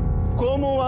¿Cómo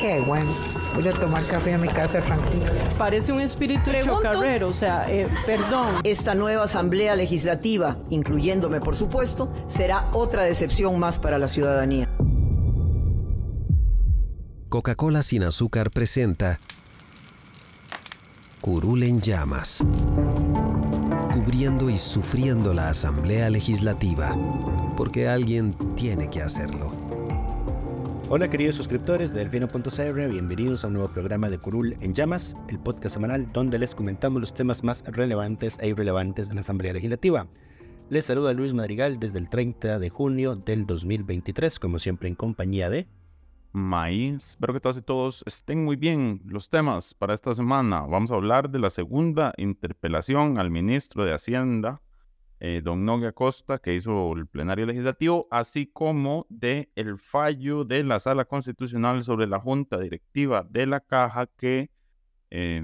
Qué bueno. Voy a tomar café a mi casa tranquila. Parece un espíritu chocarrero, o sea, eh, perdón. Esta nueva asamblea legislativa, incluyéndome por supuesto, será otra decepción más para la ciudadanía. Coca-Cola sin azúcar presenta Curul en llamas, cubriendo y sufriendo la asamblea legislativa, porque alguien tiene que hacerlo. Hola queridos suscriptores de Delfino.cr, bienvenidos a un nuevo programa de Curul en Llamas, el podcast semanal donde les comentamos los temas más relevantes e irrelevantes de la Asamblea Legislativa. Les saluda Luis Madrigal desde el 30 de junio del 2023, como siempre en compañía de... Maíz, espero que todas y todos estén muy bien. Los temas para esta semana, vamos a hablar de la segunda interpelación al ministro de Hacienda, eh, don Nogue Acosta, que hizo el plenario legislativo, así como de el fallo de la Sala Constitucional sobre la Junta Directiva de la Caja, que eh,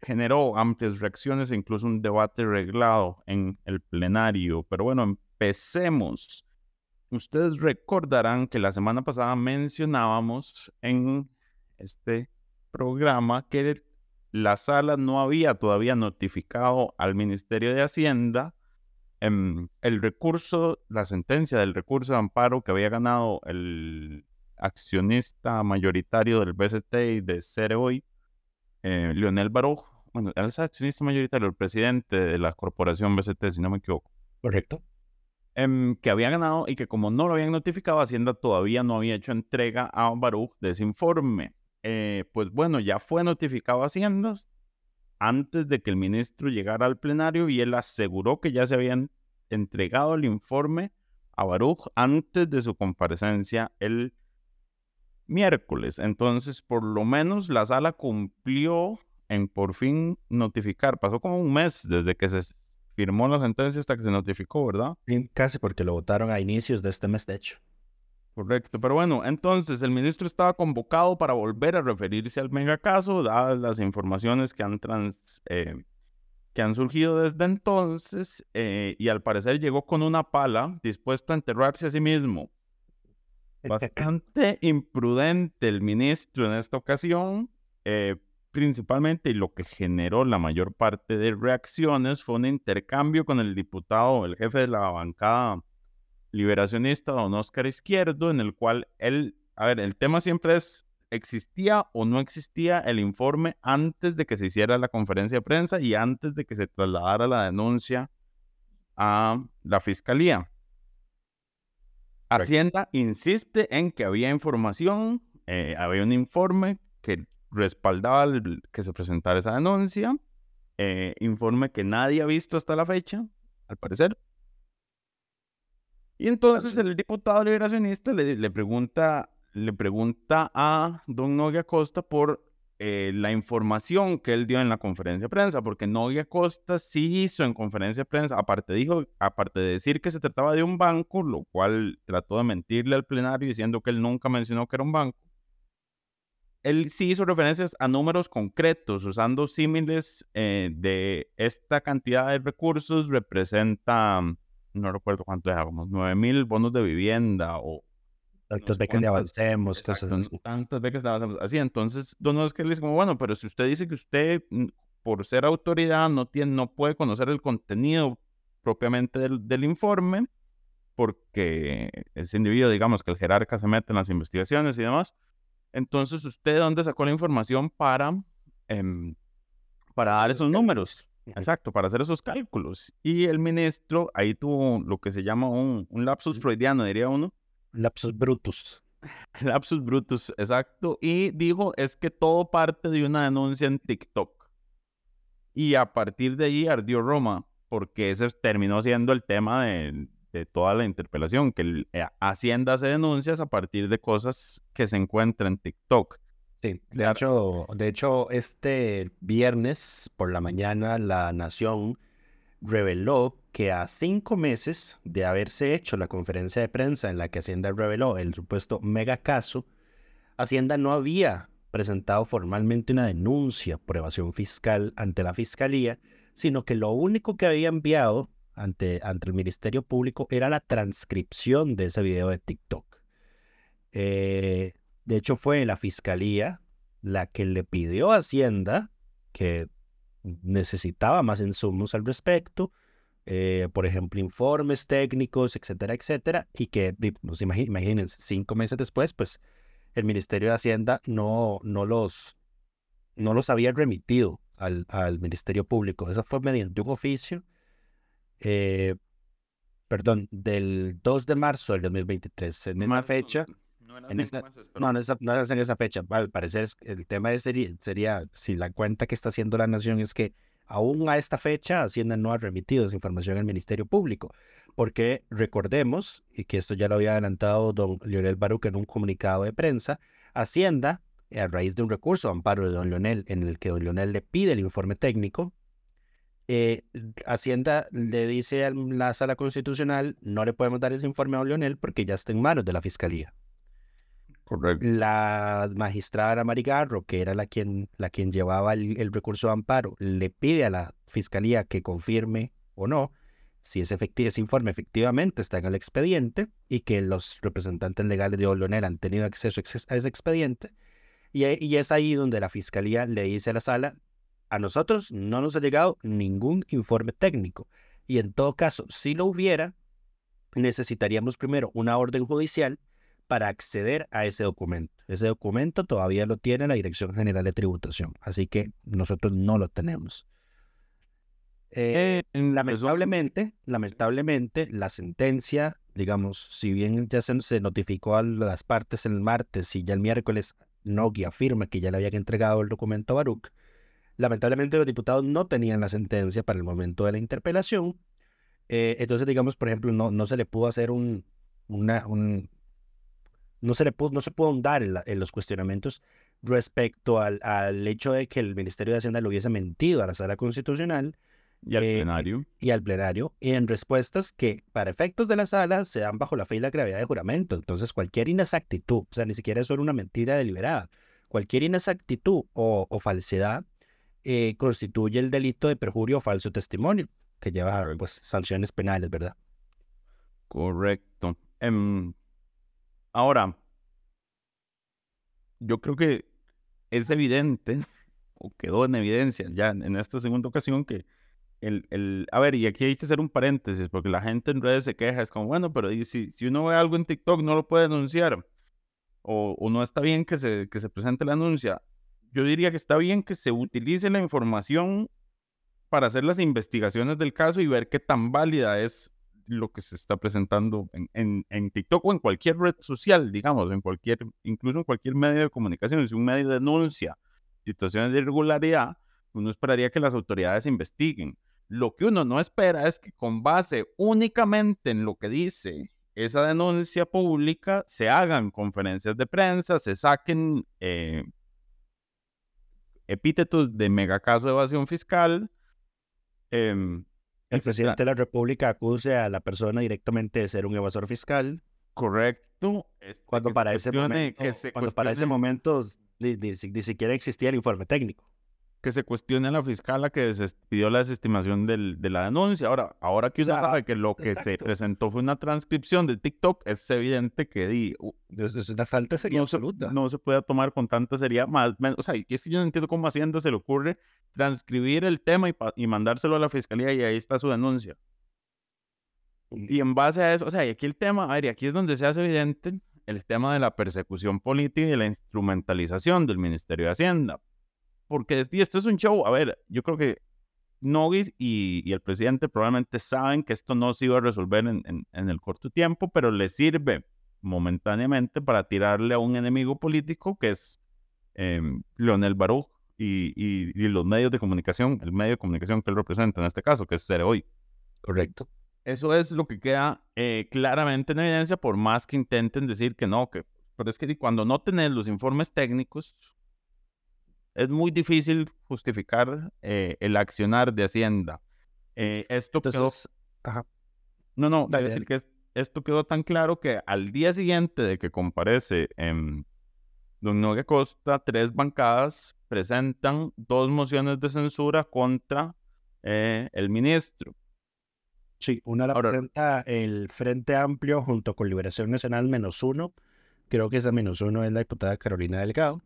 generó amplias reacciones e incluso un debate reglado en el plenario. Pero bueno, empecemos. Ustedes recordarán que la semana pasada mencionábamos en este programa que la sala no había todavía notificado al Ministerio de Hacienda Em, el recurso, la sentencia del recurso de amparo que había ganado el accionista mayoritario del BCT y de Cereoy, eh, Leonel Baruch, bueno, él es accionista mayoritario, el presidente de la corporación BCT, si no me equivoco. Correcto. Em, que había ganado y que como no lo habían notificado, Hacienda todavía no había hecho entrega a Baruch de ese informe. Eh, pues bueno, ya fue notificado a Hacienda, antes de que el ministro llegara al plenario y él aseguró que ya se habían entregado el informe a Baruch antes de su comparecencia el miércoles. Entonces, por lo menos la sala cumplió en por fin notificar. Pasó como un mes desde que se firmó la sentencia hasta que se notificó, ¿verdad? Casi porque lo votaron a inicios de este mes, de hecho. Correcto, pero bueno, entonces el ministro estaba convocado para volver a referirse al megacaso, dadas las informaciones que han, eh, que han surgido desde entonces, eh, y al parecer llegó con una pala dispuesto a enterrarse a sí mismo. Bastante imprudente el ministro en esta ocasión, eh, principalmente, y lo que generó la mayor parte de reacciones fue un intercambio con el diputado, el jefe de la bancada liberacionista, don Oscar Izquierdo, en el cual él, a ver, el tema siempre es, ¿existía o no existía el informe antes de que se hiciera la conferencia de prensa y antes de que se trasladara la denuncia a la fiscalía? Hacienda insiste en que había información, eh, había un informe que respaldaba que se presentara esa denuncia, eh, informe que nadie ha visto hasta la fecha, al parecer, y entonces el diputado liberacionista le, pregunta, le pregunta a don Nogui Acosta por eh, la información que él dio en la conferencia de prensa, porque Nogui Acosta sí hizo en conferencia de prensa, aparte, dijo, aparte de decir que se trataba de un banco, lo cual trató de mentirle al plenario diciendo que él nunca mencionó que era un banco, él sí hizo referencias a números concretos, usando símiles eh, de esta cantidad de recursos representa no recuerdo cuánto era, como 9 mil bonos de vivienda o... Tantas becas de avancemos, Tantas becas de avancemos. Así, entonces, Don Oscar le dice como, bueno, pero si usted dice que usted, mm, por ser autoridad, no, tiene, no puede conocer el contenido propiamente del, del informe, porque ese individuo, digamos, que el jerarca se mete en las investigaciones y demás, entonces, ¿usted dónde sacó la información para, em, para dar esos números? Exacto, para hacer esos cálculos. Y el ministro ahí tuvo lo que se llama un, lapsus freudiano, diría uno. Lapsus brutus. Lapsus brutus, exacto. Y dijo, es que todo parte de una denuncia en TikTok. Y a partir de ahí ardió Roma, porque ese terminó siendo el tema de, de toda la interpelación, que eh, Hacienda hace denuncias a partir de cosas que se encuentran en TikTok. Sí, de hecho, de hecho, este viernes por la mañana la Nación reveló que a cinco meses de haberse hecho la conferencia de prensa en la que Hacienda reveló el supuesto mega caso, Hacienda no había presentado formalmente una denuncia por evasión fiscal ante la Fiscalía, sino que lo único que había enviado ante, ante el Ministerio Público era la transcripción de ese video de TikTok. Eh, de hecho, fue la Fiscalía la que le pidió a Hacienda que necesitaba más insumos al respecto, eh, por ejemplo, informes técnicos, etcétera, etcétera, y que, pues, imagínense, cinco meses después, pues el Ministerio de Hacienda no, no, los, no los había remitido al, al Ministerio Público. Eso fue mediante un oficio, eh, perdón, del 2 de marzo del 2023. En esa fecha... No, en esa, no, no, es en esa fecha. Al parecer el tema sería, sería, si la cuenta que está haciendo la Nación es que aún a esta fecha Hacienda no ha remitido esa información al Ministerio Público porque recordemos, y que esto ya lo había adelantado don Leonel Baruch en un comunicado de prensa, Hacienda, a raíz de un recurso de amparo de don Leonel, en el que don Leonel le pide el informe técnico, eh, Hacienda le dice a la sala constitucional, no le podemos dar ese informe a don Leonel porque ya está en manos de la fiscalía. La magistrada Marigarro, que era la quien, la quien llevaba el, el recurso de amparo, le pide a la fiscalía que confirme o no si ese, ese informe efectivamente está en el expediente y que los representantes legales de Olonel han tenido acceso a ese expediente. Y, y, es ahí donde la fiscalía le dice a la sala, a nosotros no nos ha llegado ningún informe técnico. Y en todo caso, si lo hubiera, necesitaríamos primero una orden judicial para acceder a ese documento. Ese documento todavía lo tiene la Dirección General de Tributación, así que nosotros no lo tenemos. Eh, lamentablemente, lamentablemente, la sentencia, digamos, si bien ya se, notificó a las partes el martes y ya el miércoles Nogui afirma que ya le habían entregado el documento a Baruch, lamentablemente los diputados no tenían la sentencia para el momento de la interpelación. Eh, entonces, digamos, por ejemplo, no, no se le pudo hacer un, una, un, no se le pudo, no se pudo ahondar en, los cuestionamientos respecto al, al, hecho de que el Ministerio de Hacienda le hubiese mentido a la sala constitucional y al eh, plenario. Y, al plenario, en respuestas que, para efectos de la sala, se dan bajo la fe y la gravedad de juramento. Entonces, cualquier inexactitud, o sea, ni siquiera es solo una mentira deliberada, cualquier inexactitud o, falsedad eh, constituye el delito de perjurio o falso testimonio, que lleva pues, sanciones penales, ¿verdad? Correcto. Em, ahora, yo creo que es evidente, o quedó en evidencia ya en esta segunda ocasión, que el, el, a ver, y aquí hay que hacer un paréntesis, porque la gente en redes se queja, es como, bueno, pero si, si uno ve algo en TikTok no lo puede denunciar, o, no está bien que se, que se presente la anuncia. Yo diría que está bien que se utilice la información para hacer las investigaciones del caso y ver qué tan válida es lo que se está presentando en, en, TikTok o en cualquier red social, digamos, en cualquier, incluso en cualquier medio de comunicación. Si un medio denuncia situaciones de irregularidad, uno esperaría que las autoridades investiguen. Lo que uno no espera es que con base únicamente en lo que dice esa denuncia pública se hagan conferencias de prensa, se saquen eh, epítetos de megacaso de evasión fiscal. Em, el presidente de la República acuse a la persona directamente de ser un evasor fiscal. Correcto. Este, cuando, para ese, momento, cuando para ese momento ni siquiera existía el informe técnico que se cuestione a la fiscal que pidió la desestimación del, de la denuncia. Ahora, ahora que usted sabe que lo que se presentó fue una transcripción de TikTok, es evidente que di, es una falta sería no absoluta. Se, no se puede tomar con tanta seriedad. Más, o sea, es que yo no entiendo cómo a Hacienda se le ocurre transcribir el tema y, y mandárselo a la fiscalía y ahí está su denuncia. Y en base a eso, o sea, y aquí el tema, a ver, y aquí es donde se hace evidente el tema de la persecución política y la instrumentalización del Ministerio de Hacienda porque esto es un show. A ver, yo creo que Nogis y, el presidente probablemente saben que esto no se iba a resolver en, el corto tiempo, pero le sirve momentáneamente para tirarle a un enemigo político que es em, Leonel Baruch y, los medios de comunicación, el medio de comunicación que él representa en este caso, que es Cere Hoy. Correcto. eso es lo que queda eh, claramente en evidencia, por más que intenten decir que no, que, pero es que cuando no tenés los informes técnicos, es muy difícil justificar eh, el accionar de Hacienda. Eh, esto Entonces, ajá. No, no, Dale, decir que esto quedó tan claro que al día siguiente de que comparece en Don Nogue Costa, tres bancadas presentan dos mociones de censura contra eh, el ministro. Sí, una la presenta el Frente Amplio junto con Liberación Nacional menos uno. Creo que esa menos uno es la diputada Carolina Delgado.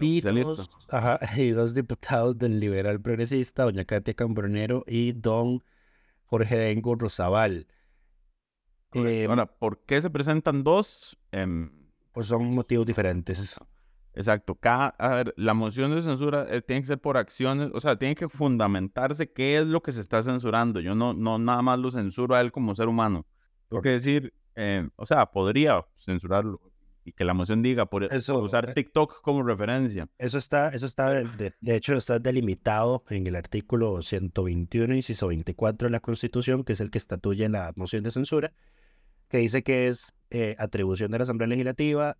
Y dos, ajá, y dos diputados del Liberal Progresista, doña Katia Cambronero y don Jorge Dengo Rosabal. Eh, Ahora, ¿por qué se presentan dos? Eh, pues son motivos diferentes. Exacto. Cada, a ver, la moción de censura eh, tiene que ser por acciones, o sea, tiene que fundamentarse qué es lo que se está censurando. Yo no, no nada más lo censuro a él como ser humano. Tengo que decir, eh, o sea, podría censurarlo y que la moción diga por, eso, usar TikTok como referencia. Eso está, eso está, de, de, hecho, está delimitado en el artículo 121, inciso 24 de la Constitución, que es el que estatuye la moción de censura, que dice que es eh, atribución de la Asamblea Legislativa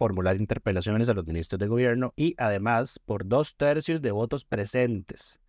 formular interpelaciones a los ministros de gobierno y además, por dos tercios de votos presentes,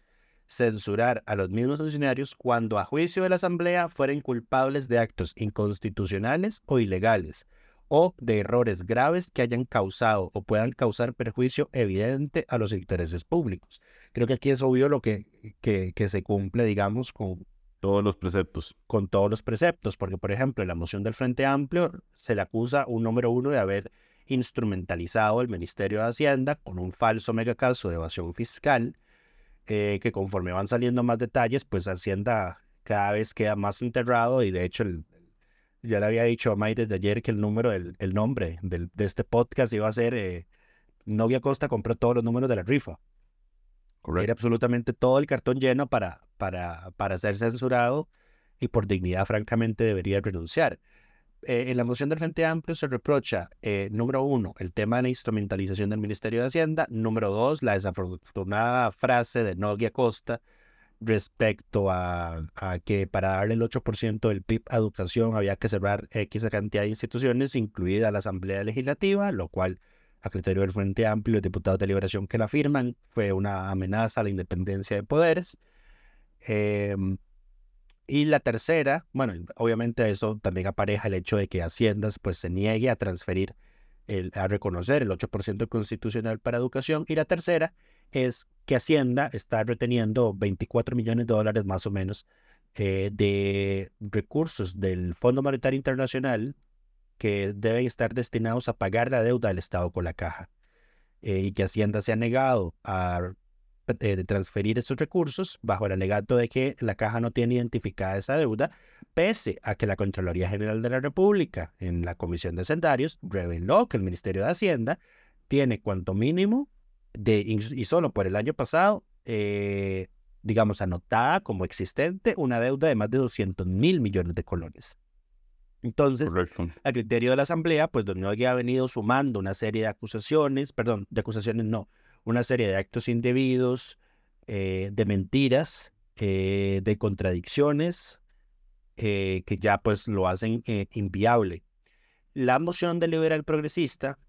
censurar a los mismos funcionarios cuando a juicio de la Asamblea fueren culpables de actos inconstitucionales o ilegales o de errores graves que hayan causado o puedan causar perjuicio evidente a los intereses públicos. Creo que aquí es obvio lo que, que, que se cumple, digamos, con, todos los preceptos. Con todos los preceptos, porque por ejemplo en la moción del Frente Amplio se le acusa un número uno de haber instrumentalizado el Ministerio de Hacienda con un falso megacaso de evasión fiscal, eh, que conforme van saliendo más detalles, pues Hacienda cada vez queda más enterrado y de hecho el, ya le había dicho a May desde ayer que el número, el, el nombre del, de este podcast iba a ser eh, Novia Costa compró todos los números de la rifa. Correcto. Era absolutamente todo el cartón lleno para, para, para ser censurado y por dignidad francamente debería renunciar. Eh, en la moción del Frente Amplio se reprocha, eh, número uno, el tema de la instrumentalización del Ministerio de Hacienda, número dos, la desafortunada frase de Noguia Costa respecto a, que para darle el 8% del PIB a educación había que cerrar X cantidad de instituciones, incluida la Asamblea Legislativa, lo cual a criterio del Frente Amplio los diputados de liberación que la firman, fue una amenaza a la independencia de poderes. Eh, y la tercera, bueno, obviamente eso también apareja el hecho de que Haciendas pues se niegue a transferir, el, a reconocer el 8% constitucional para educación. Y la tercera es que Hacienda está reteniendo 24 millones de dólares más o menos eh, de recursos del Fondo Monetario Internacional que deben estar destinados a pagar la deuda del Estado con la caja eh, y que Hacienda se ha negado a eh, transferir esos recursos bajo el alegato de que la caja no tiene identificada esa deuda, pese a que la Contraloría General de la República en la Comisión de Hacendarios reveló que el Ministerio de Hacienda tiene cuanto mínimo de, y solo por el año pasado, eh, digamos, anotada como existente una deuda de más de 200 mil millones de colones. Entonces, Correcto. a criterio de la Asamblea, pues Don Nogui ha venido sumando una serie de acusaciones, perdón, de acusaciones no, una serie de actos indebidos, eh, de mentiras, eh, de contradicciones, eh, que ya pues lo hacen inviable. La moción del liberal progresista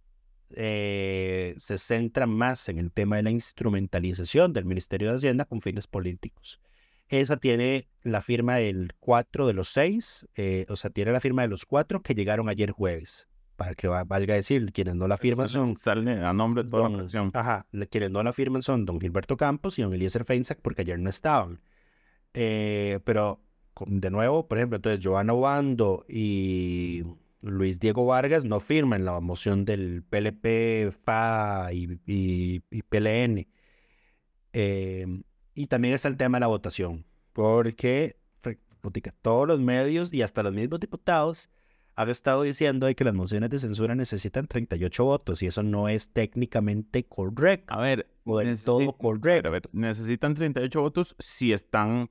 se centra más en el tema de la instrumentalización del Ministerio de Hacienda con fines políticos. Esa tiene la firma del 4 de los 6, eh, o sea, tiene la firma de los 4 que llegaron ayer jueves. Para que valga decir, quienes no la firman son. Sale a nombre de toda don, la fracción. Ajá, quienes no la firman son don Gilberto Campos y don Eliezer Feinsack porque ayer no estaban. Eh, pero, de nuevo, por ejemplo, entonces Giovanna Obando y Luis Diego Vargas no firman la moción del PLP, FA y, y, y PLN. Eh, y también está el tema de la votación, porque todos los medios y hasta los mismos diputados han estado diciendo de que las mociones de censura necesitan 38 votos y eso no es técnicamente correcto. A ver, o del todo correcto. A ver, necesitan 38 votos si están,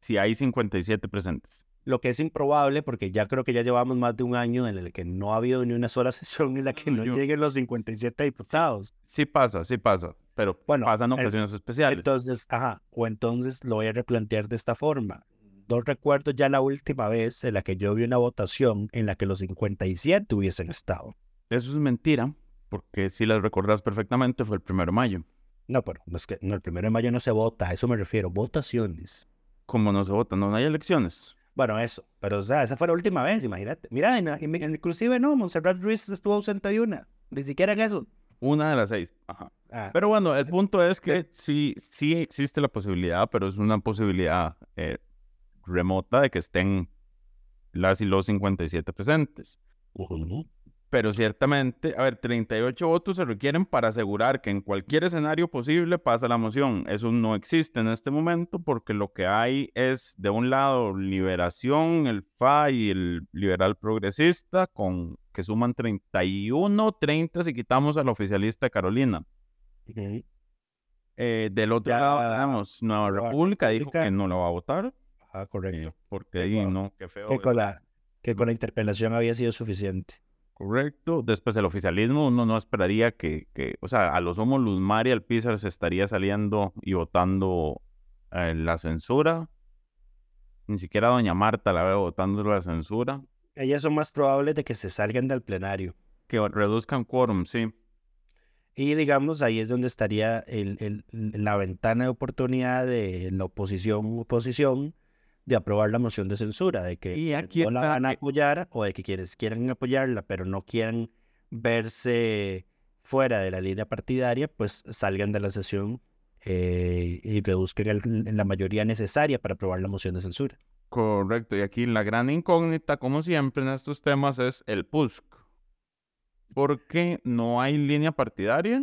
si hay 57 presentes. Lo que es improbable porque ya creo que ya llevamos más de un año en el que no ha habido ni una sola sesión en la que no, lleguen los 57 diputados. Sí pasa, sí pasa pero bueno, pasan ocasiones el, especiales. Entonces, ajá, o entonces lo voy a replantear de esta forma. no recuerdo ya la última vez en la que yo vi una votación en la que los 57 hubiesen estado. Eso es mentira, porque si las recordás perfectamente fue el primero de mayo. No, pero no es que no, el primero de mayo no se vota, a eso me refiero, votaciones. ¿Cómo no se vota? No, no hay elecciones. Bueno, eso, pero o sea, esa fue la última vez, imagínate. Mira, en- en- inclusive no, Montserrat Ruiz estuvo ausente de una, ni siquiera en eso. Una de las seis. Ajá. Ah, Pero bueno, el punto es que sí, sí existe la posibilidad, pero es una posibilidad eh, remota de que estén las y los 57 presentes. ujú. Pero ciertamente, a ver, 38 votos se requieren para asegurar que en cualquier escenario posible pasa la moción. Eso no existe en este momento porque lo que hay es, de un lado, Liberación, el FA y el Liberal Progresista, con, que suman 31, 30 si quitamos al oficialista Carolina. Eh, del otro Ya, lado, tenemos Nueva República, dijo que no la va a votar. Ah, eh, correcto. porque Que ahí no, qué feo. Que con, la, que con la interpelación había sido suficiente. Correcto. Después el oficialismo, uno no esperaría que, que o sea, a lo sumo Luz María Alpizar se estaría saliendo y votando eh, la censura. Ni siquiera Doña Marta la veo votando la censura. Ellas son más probables de que se salgan del plenario. Que reduzcan quórum, sí. Y digamos, ahí es donde estaría el, el- la ventana de oportunidad de la oposición oposición de aprobar la moción de censura, de que Y aquí no la está, van a eh, apoyar o de que quienes quieran apoyarla, pero no quieran verse fuera de la línea partidaria, pues salgan de la sesión eh, y reduzcan el- la mayoría necesaria para aprobar la moción de censura. Correcto. Y aquí la gran incógnita, como siempre en estos temas, es el PUSC. Porque no hay línea partidaria.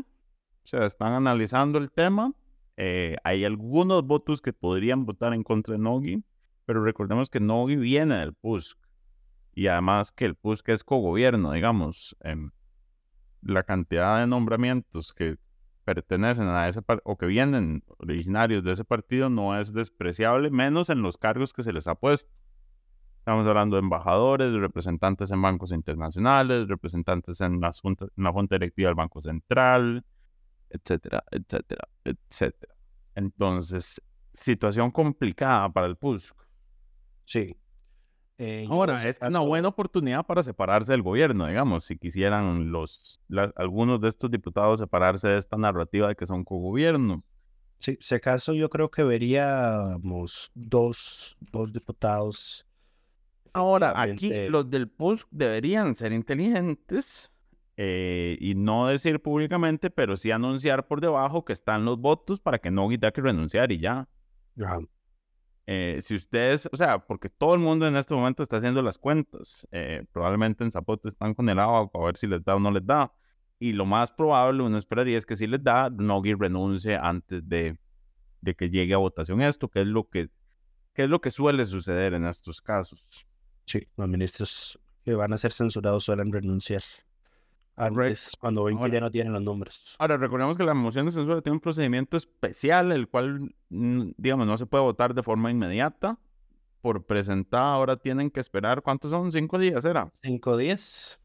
O sea, están analizando el tema. Eh, hay algunos votos que podrían votar en contra de Nogui, pero recordemos que Nogui viene del PUSC. Y además que el PUSC es cogobierno, digamos. em, la cantidad de nombramientos que pertenecen a ese o que vienen originarios de ese partido no es despreciable, menos en los cargos que se les ha puesto. Estamos hablando de embajadores, representantes en bancos internacionales, representantes en, las juntas- en la Junta Directiva del Banco Central, etcétera, etcétera, etcétera. Entonces, situación complicada para el PUSC. Sí. Eh, Ahora, si es una buena oportunidad para separarse del gobierno, digamos, si quisieran los, las- algunos de estos diputados separarse de esta narrativa de que son cogobierno. Sí, si acaso yo creo que veríamos dos, dos diputados. Ahora, aquí los del PUSC deberían ser inteligentes eh, y no decir públicamente, pero sí anunciar por debajo que están los votos para que no tenga que renunciar y ya. Ajá. Eh, si ustedes, o sea, porque todo el mundo en este momento está haciendo las cuentas, eh, probablemente en Zapote están con el agua a ver si les da o no les da. Y lo más probable, uno esperaría, es que si les da, Nogui renuncie antes de, de que llegue a votación esto, que es lo que, que es lo que suele suceder en estos casos. Sí, los ministros que van a ser censurados suelen renunciar antes, cuando ven que ya no tienen los números. Ahora, recordemos que la moción de censura tiene un procedimiento especial, el cual, mm, digamos, no se puede votar de forma inmediata. Por presentada, ahora tienen que esperar, ¿cuántos son? ¿Cinco días era? Cinco días.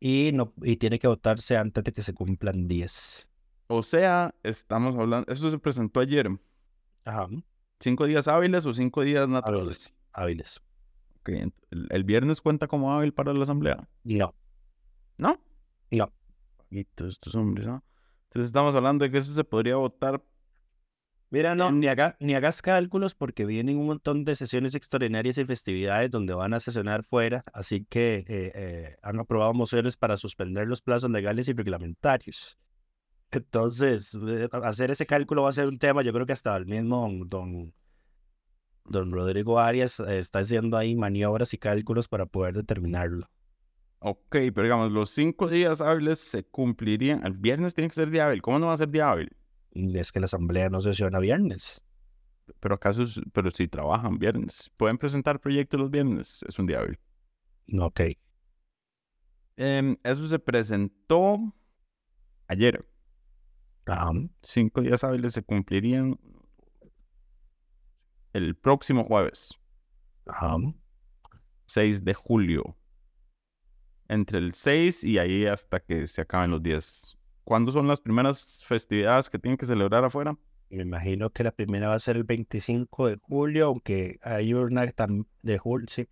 Y, no, y tiene que votarse antes de que se cumplan 10. O sea, estamos hablando, eso se presentó ayer. Ajá. ¿Cinco días hábiles o cinco días naturales? Hábiles. Hábiles. El viernes cuenta como hábil para la asamblea. No. ¿No? No. Paguitos, estos hombres, ¿no? Entonces estamos hablando de que eso se podría votar. Mira, no, ni, haga- ni hagas cálculos porque vienen un montón de sesiones extraordinarias y festividades donde van a sesionar fuera, así que eh, eh, han aprobado mociones para suspender los plazos legales y reglamentarios. Entonces, eh, hacer ese cálculo va a ser un tema, yo creo que hasta el mismo don, don, Rodrigo Arias está haciendo ahí maniobras y cálculos para poder determinarlo. Ok, pero digamos, los cinco días hábiles se cumplirían. El viernes tiene que ser día hábil. ¿Cómo no va a ser día hábil? Y es que la asamblea no sesiona viernes. Pero acaso, pero si trabajan viernes, pueden presentar proyectos los viernes, es un día hábil. Ok. Em, eso se presentó ayer. Cinco días hábiles se cumplirían el próximo jueves, Ajá. 6 de julio. Entre el 6 y ahí hasta que se acaben los días. ¿Cuándo son las primeras festividades que tienen que celebrar afuera? Me imagino que la primera va a ser el 25 de julio, aunque hay una de julio, sí.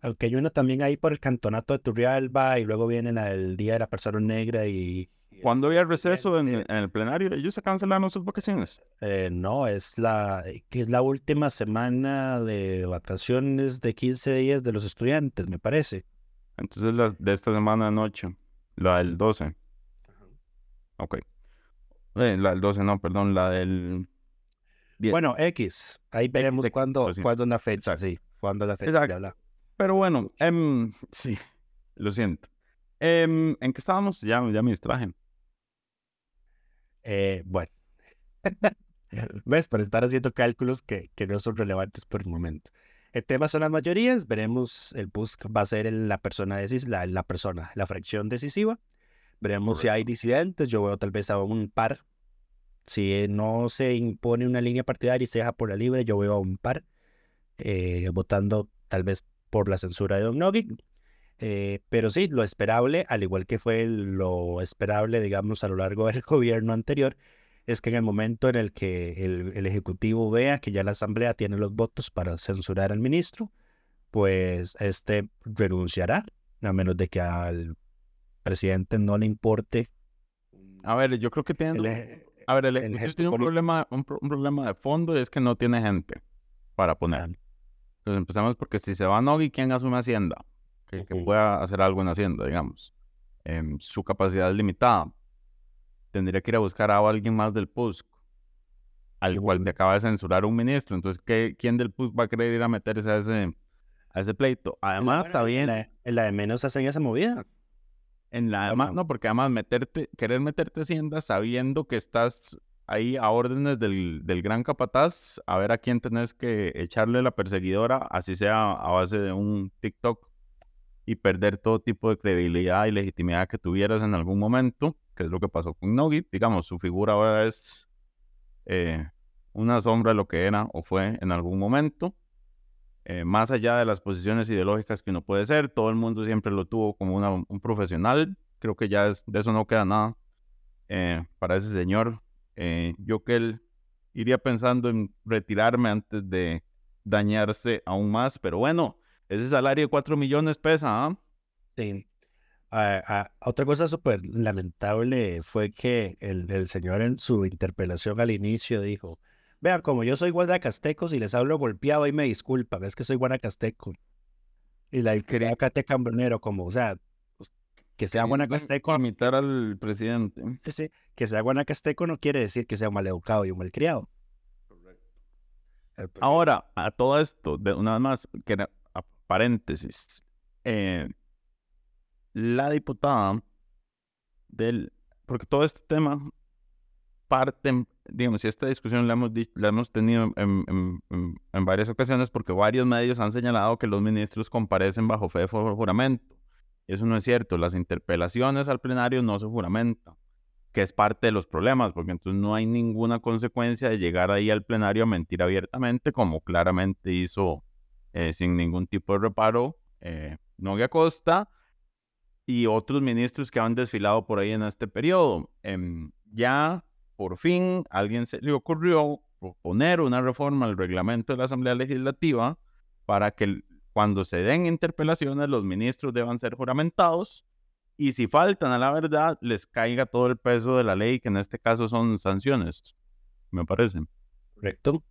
Aunque hay una también ahí por el cantonato de Turrialba y luego viene el Día de la Persona Negra y... ¿Cuándo había receso en, el plenario? ¿Ellos se cancelaron sus vacaciones? Eh, no, es la, que es la última semana de vacaciones de 15 días de los estudiantes, me parece. Entonces la de esta semana noche, la del 12. Ok. Eh, la del 12, no, perdón, la del 10. Bueno, X. Ahí veremos cuándo, es la fecha, sí. Cuándo la fecha. Pero bueno, em, sí, lo siento. Em, ¿En qué estábamos? Ya, ya me distraje. Eh, bueno. ¿Ves? Para estar haciendo cálculos que, que no son relevantes por el momento. El tema son las mayorías. Veremos, el PUSC va a ser la persona, la, la persona, la fracción decisiva. Veremos si hay disidentes. Yo veo tal vez a un par. Si no se impone una línea partidaria y se deja por la libre, yo veo a un par eh, votando tal vez por la censura de Don Nogui. Eh, pero sí, lo esperable, al igual que fue lo esperable, digamos, a lo largo del gobierno anterior, es que en el momento en el que el, el, Ejecutivo vea que ya la Asamblea tiene los votos para censurar al ministro, pues este renunciará, a menos de que al presidente no le importe. A ver, yo creo que tiene... a ver, el, Ejecutivo tiene un problema, un, problema de fondo y es que no tiene gente para poner. Entonces empezamos porque si se va Nogui, ¿quién asume Hacienda? Que, pueda hacer algo en Hacienda, digamos. Em, su capacidad es limitada. Tendría que ir a buscar a alguien más del PUSC, al cual le acaba de censurar un ministro. Entonces, ¿qué, ¿quién del PUSC va a querer ir a meterse a ese, a ese pleito? Además, está bien. En la, de menos hacen esa movida. En la además, no, porque además meterte, querer meterte Hacienda sabiendo que estás ahí a órdenes del, del, gran capataz, a ver a quién tenés que echarle la perseguidora, así sea a base de un TikTok, y perder todo tipo de credibilidad y legitimidad que tuvieras en algún momento, que es lo que pasó con Nogi. Digamos, su figura ahora es eh, una sombra de lo que era o fue en algún momento. Eh, más allá de las posiciones ideológicas que uno puede ser, todo el mundo siempre lo tuvo como un profesional. Creo que ya de eso no queda nada eh, para ese señor. Eh, yo que él iría pensando en retirarme antes de dañarse aún más, pero bueno, ese salario de 4 millones pesa, ¿ah? Sí. Ah, ah, otra cosa súper lamentable fue que el, el, señor en su interpelación al inicio dijo, vean, como yo soy guanacasteco, si les hablo golpeado y me disculpan, es que soy guanacasteco. Y la quería Cate Cambronero, como, o sea, que sea guanacasteco. Imitar al presidente. Sí, que sea guanacasteco no quiere decir que sea un maleducado y un malcriado. Correcto. Ahora, a todo esto, de una vez más, que paréntesis, eh, la diputada del, porque todo este tema parte, digamos, y esta discusión la hemos, la hemos tenido en, en, varias ocasiones porque varios medios han señalado que los ministros comparecen bajo fe de juramento. Eso no es cierto. Las interpelaciones al plenario no se juramentan, que es parte de los problemas, porque entonces no hay ninguna consecuencia de llegar ahí al plenario a mentir abiertamente, como claramente hizo eh, sin ningún tipo de reparo eh, Noguia Costa y otros ministros que han desfilado por ahí en este periodo. Em, ya por fin alguien se le ocurrió proponer una reforma al reglamento de la Asamblea Legislativa para que cuando se den interpelaciones, los ministros deban ser juramentados y si faltan a la verdad, les caiga todo el peso de la ley, que en este caso son sanciones, me parece. Correcto.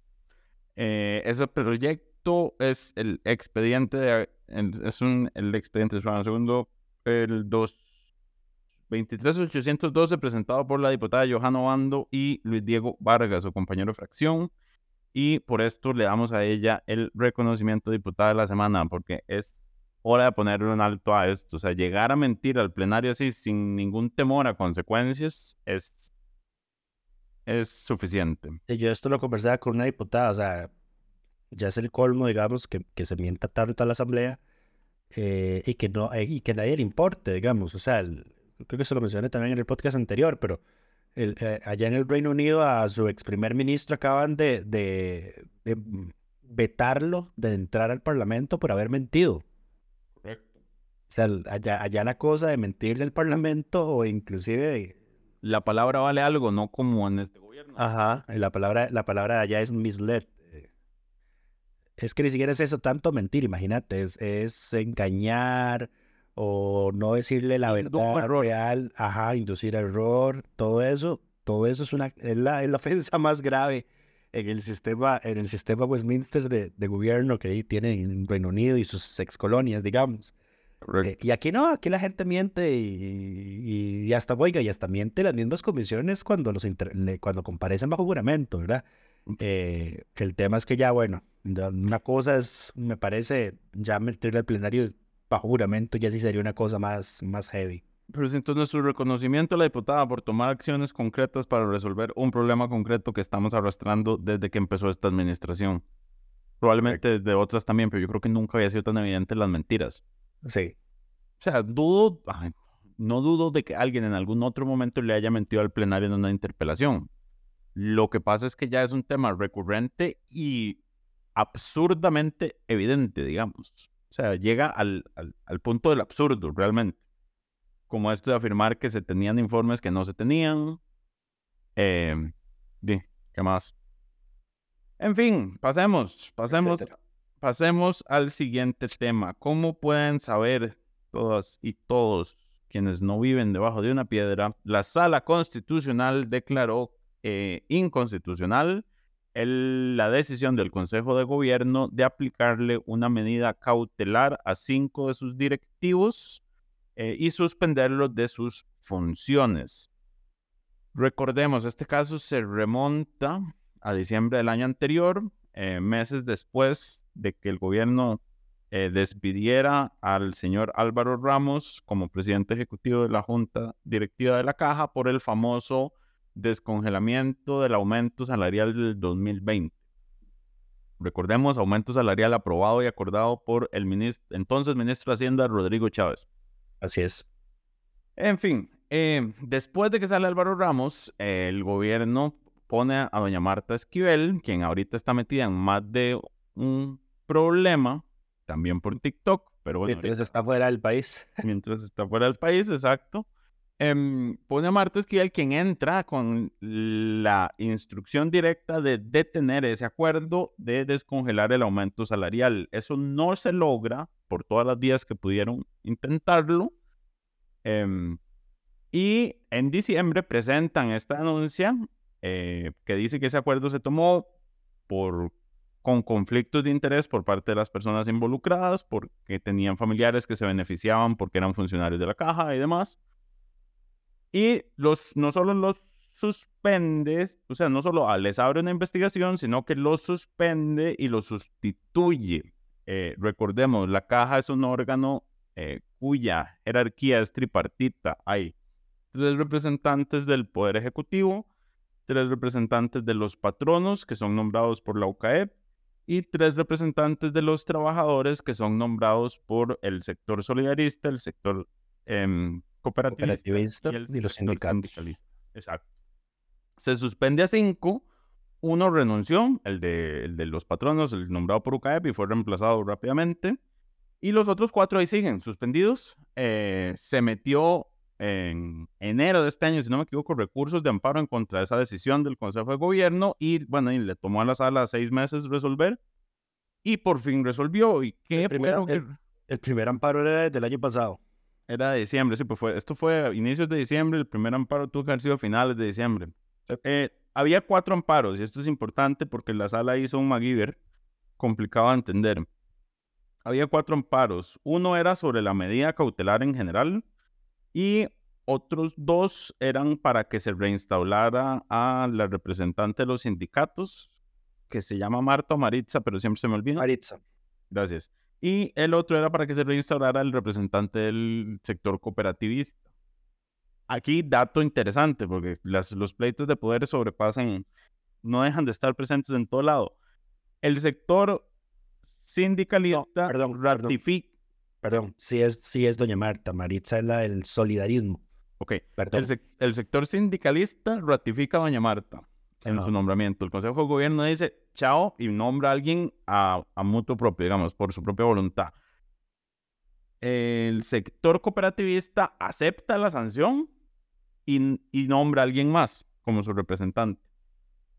Eh, ese proyecto es el expediente, de, es un, el expediente, segundo, el 23812 presentado por la diputada Johanna Bando y Luis Diego Vargas, su compañero de fracción y por esto le damos a ella el reconocimiento diputada de la semana, porque es hora de ponerle un alto a esto. O sea, llegar a mentir al plenario así sin ningún temor a consecuencias es, es suficiente. yo esto lo conversaba con una diputada, o sea, ya es el colmo, digamos, que, que se mienta tanto a la asamblea eh, y, que no, y que nadie le importe, digamos. O sea, creo que se lo mencioné también en el podcast anterior, pero eh, allá en el Reino Unido a su ex primer ministro acaban de, de, vetarlo de entrar al Parlamento por haber mentido. Correcto. O sea, allá, allá la cosa de mentirle al Parlamento o inclusive... La palabra vale algo, no como en este gobierno. Ajá, la palabra, la palabra de allá es misled. Es que ni siquiera es eso, tanto mentir, imagínate, es, es engañar o no decirle la verdad real, ajá, inducir error, todo eso, todo eso es una, es la, es la ofensa más grave en el sistema, en el sistema Westminster de, de gobierno que ahí tiene en Reino Unido y sus ex colonias, digamos. Eh, y aquí no, aquí la gente miente y, y, y hasta, oiga, y hasta miente las mismas comisiones cuando, los inter- cuando comparecen bajo juramento, ¿verdad? Eh, que el tema es que ya, bueno, una cosa es, me parece, ya meterle al plenario bajo juramento ya sí sería una cosa más, más heavy. Pero siento nuestro reconocimiento a la diputada por tomar acciones concretas para resolver un problema concreto que estamos arrastrando desde que empezó esta administración. Probablemente de otras también, pero yo creo que nunca había sido tan evidente las mentiras. Sí. O sea, dudo, ay, no dudo de que alguien en algún otro momento le haya mentido al plenario en una interpelación. Lo que pasa es que ya es un tema recurrente y absurdamente evidente, digamos. O sea, llega al, al- al punto del absurdo, realmente. Como esto de afirmar que se tenían informes que no se tenían. Eh, ¿Qué más? En fin, pasemos, pasemos, Etcétera. pasemos al siguiente tema. ¿Cómo pueden saber todas y todos quienes no viven debajo de una piedra? La sala constitucional declaró eh, inconstitucional la decisión del Consejo de Gobierno de aplicarle una medida cautelar a cinco de sus directivos eh, y suspenderlos de sus funciones. Recordemos, este caso se remonta a diciembre del año anterior, eh, meses después de que el gobierno despidiera al señor Álvaro Ramos como presidente ejecutivo de la Junta Directiva de la Caja por el famoso descongelamiento del aumento salarial del 2020. Recordemos, aumento salarial aprobado y acordado por el minis- entonces ministro de Hacienda, Rodrigo Chávez. Así es. En fin, eh, después de que sale Álvaro Ramos, eh, el gobierno pone a doña Marta Esquivel, quien ahorita está metida en más de un problema, también por TikTok, pero bueno, Mientras ahorita- está fuera del país. mientras está fuera del país, exacto. Em, pone a Marta Esquivel quien entra con la instrucción directa de detener ese acuerdo de descongelar el aumento salarial. Eso no se logra por todas las vías que pudieron intentarlo. Em, y en diciembre presentan esta denuncia eh, que dice que ese acuerdo se tomó por, con conflictos de interés por parte de las personas involucradas, porque tenían familiares que se beneficiaban porque eran funcionarios de la caja y demás. Y los, no solo los suspende, o sea, no solo ah, les abre una investigación, sino que los suspende y los sustituye. Eh, recordemos, la caja es un órgano eh, cuya jerarquía es tripartita. Hay tres representantes del Poder Ejecutivo, tres representantes de los patronos, que son nombrados por la UCAEP, y tres representantes de los trabajadores, que son nombrados por el sector solidarista, el sector em, cooperativista, Cooperativista y, el y los sindicatos. sindicalista. Exacto. Se suspende a cinco. Uno renunció, el de, el de los patronos, el nombrado por UCAEP, y fue reemplazado rápidamente. Y los otros cuatro ahí siguen suspendidos. Eh, se metió en enero de este año, si no me equivoco, recursos de amparo en contra de esa decisión del Consejo de Gobierno y bueno, y le tomó a la sala seis meses resolver y por fin resolvió. ¿Y qué El primer- fueron que- el- El primer amparo era del año pasado. Era de diciembre, sí, pues fue, esto fue a inicios de diciembre, el primer amparo tuvo que haber sido a finales de diciembre. Eh, había cuatro amparos y esto es importante porque la sala hizo un MacGyver complicado de entender. Había cuatro amparos. Uno era sobre la medida cautelar en general y otros dos eran para que se reinstaulara a la representante de los sindicatos, que se llama Marta o Maritza, pero siempre se me olvida. Maritza. Gracias. Y el otro era para que se reinstaurara el representante del sector cooperativista. Aquí, dato interesante, porque las, los pleitos de poder sobrepasan, no dejan de estar presentes en todo lado. El sector sindicalista perdón, perdón. ratifica. Perdón, sí es, sí es doña Marta. Maritza es la del solidarismo. Ok, Perdón. el, el sector sindicalista ratifica a doña Marta en Ajá. su nombramiento. El Consejo de Gobierno dice chao y nombra a alguien a, a mutuo propio, digamos, por su propia voluntad. El sector cooperativista acepta la sanción y, y nombra a alguien más como su representante.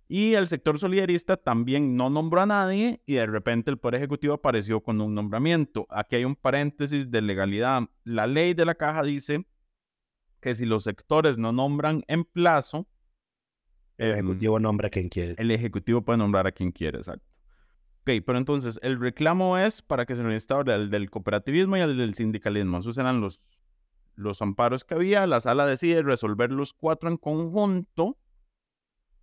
Y el sector solidarista también no nombró a nadie y de repente el Poder Ejecutivo apareció con un nombramiento. Aquí hay un paréntesis de legalidad. La ley de la caja dice que si los sectores no nombran en plazo, el Ejecutivo nombra a quien quiere. El Ejecutivo puede nombrar a quien quiere, exacto. Ok, pero entonces el reclamo es para que se restaure el del cooperativismo y el del sindicalismo. Esos eran los, los amparos que había. La sala decide resolver los cuatro en conjunto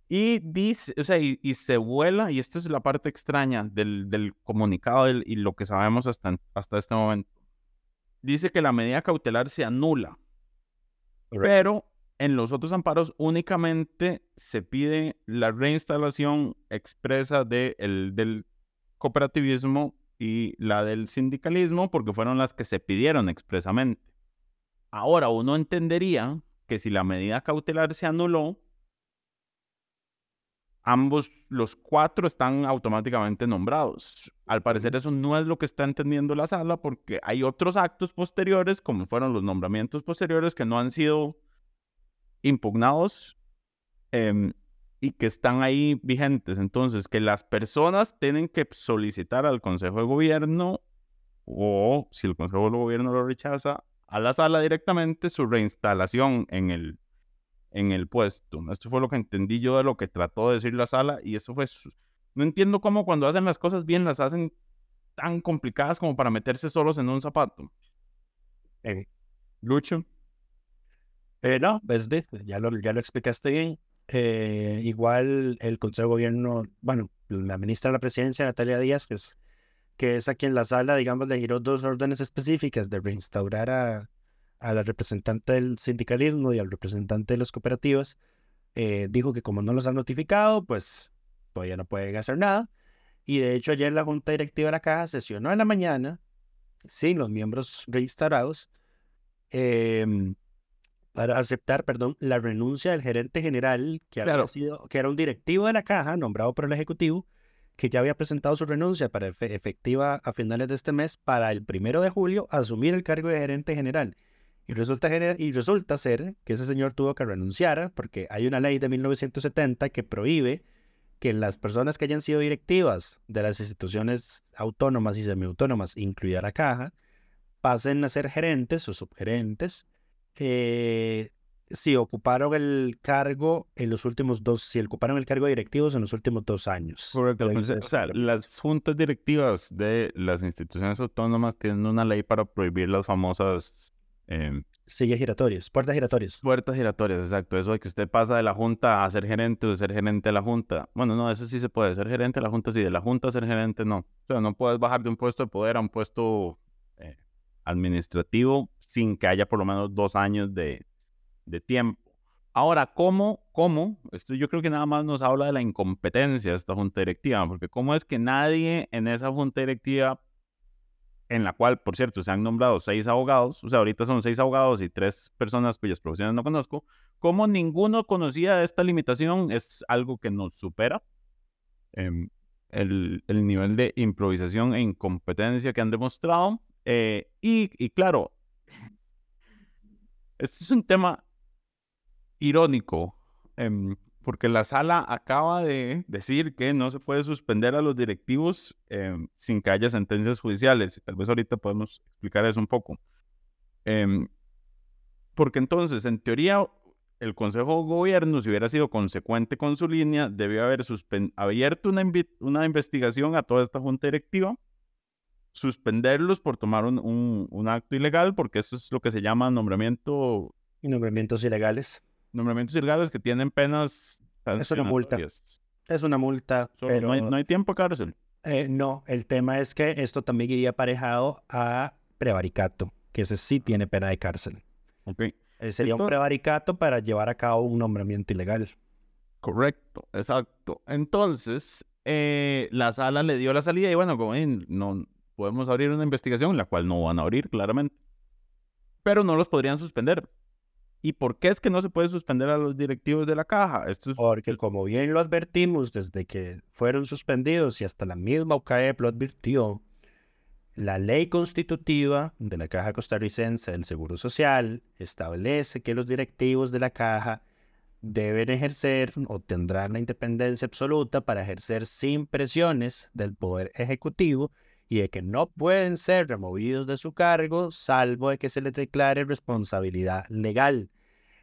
y dice, o sea, y, se vuela, y esta es la parte extraña del, del comunicado y lo que sabemos hasta, hasta este momento. Dice que la medida cautelar se anula, pero en los otros amparos únicamente se pide la reinstalación expresa de el, del cooperativismo y la del sindicalismo, porque fueron las que se pidieron expresamente. Ahora, uno entendería que si la medida cautelar se anuló, ambos, los cuatro están automáticamente nombrados. Al parecer eso no es lo que está entendiendo la sala porque hay otros actos posteriores, como fueron los nombramientos posteriores, que no han sido impugnados em, y que están ahí vigentes. Entonces, que las personas tienen que solicitar al Consejo de Gobierno o si el Consejo de Gobierno lo rechaza, a la sala directamente su reinstalación en el, en el puesto. Esto fue lo que entendí yo de lo que trató de decir la sala y eso fue... No entiendo cómo cuando hacen las cosas bien las hacen tan complicadas como para meterse solos en un zapato. Eh, Lucho. Eh, no, pues ya lo, ya lo explicaste bien. Eh, igual el Consejo de Gobierno, bueno, la ministra de la Presidencia, Natalia Díaz, que es, que es a quien la sala, digamos, le giró dos órdenes específicas de reinstaurar a, a la representante del sindicalismo y al representante de las cooperativas, eh, dijo que como no los han notificado, pues todavía no pueden hacer nada. Y de hecho ayer la Junta Directiva de la Caja sesionó en la mañana, sin los miembros reinstaurados, em, para aceptar, perdón, la renuncia del gerente general, que, había sido, que era un directivo de la Caja, nombrado por el Ejecutivo, que ya había presentado su renuncia para efectiva a finales de este mes, para el primero de julio asumir el cargo de gerente general. Y resulta, y resulta ser que ese señor tuvo que renunciar porque hay una ley de 1970 que prohíbe que las personas que hayan sido directivas de las instituciones autónomas y semiautónomas, incluida la caja, pasen a ser gerentes o subgerentes eh, si ocuparon el cargo en los últimos dos, si ocuparon el cargo de directivos en los últimos dos años. Correcto. o sea, las juntas directivas de las instituciones autónomas tienen una ley para prohibir las famosas eh, Sigue giratorias, puertas giratorias. Puertas giratorias, exacto. Eso de que usted pasa de la Junta a ser gerente o de ser gerente de la Junta. Bueno, no, eso sí se puede. Ser gerente de la Junta, sí. De la Junta a ser gerente, no. O sea, no puedes bajar de un puesto de poder a un puesto eh, administrativo sin que haya por lo menos dos años de, de tiempo. Ahora, ¿cómo, cómo? Esto yo creo que nada más nos habla de la incompetencia de esta junta directiva, porque cómo es que nadie en esa junta directiva en la cual, por cierto, se han nombrado seis abogados, o sea, ahorita son seis abogados y tres personas cuyas profesiones no conozco, como ninguno conocía esta limitación, es algo que nos supera. Em, el, nivel de improvisación e incompetencia que han demostrado. Eh, y, y claro, este es un tema irónico, em, porque la sala acaba de decir que no se puede suspender a los directivos em, sin que haya sentencias judiciales. Tal vez ahorita podemos explicar eso un poco. Em, porque entonces, en teoría, el Consejo de Gobierno, si hubiera sido consecuente con su línea, debió haber abierto una, una, investigación a toda esta junta directiva, suspenderlos por tomar un, un acto ilegal, porque eso es lo que se llama nombramiento... Y nombramientos ilegales nombramientos ilegales que tienen penas. Es una multa. Es una multa. pero... no, hay, tiempo cárcel. Eh, no, el tema es que esto también iría aparejado a prevaricato, que ese sí tiene pena de cárcel. Ok. Eh, sería un prevaricato para llevar a cabo un nombramiento ilegal. Correcto, exacto. Entonces, eh, la sala le dio la salida y bueno, como no podemos abrir una investigación, la cual no van a abrir claramente, pero no los podrían suspender ¿Y por qué es que no se puede suspender a los directivos de la caja? Esto Porque como bien lo advertimos desde que fueron suspendidos y hasta la misma UCAEP lo advirtió, la ley constitutiva de la Caja Costarricense del Seguro Social establece que los directivos de la caja deben ejercer o tendrán la independencia absoluta para ejercer sin presiones del Poder Ejecutivo y de que no pueden ser removidos de su cargo salvo de que se les declare responsabilidad legal.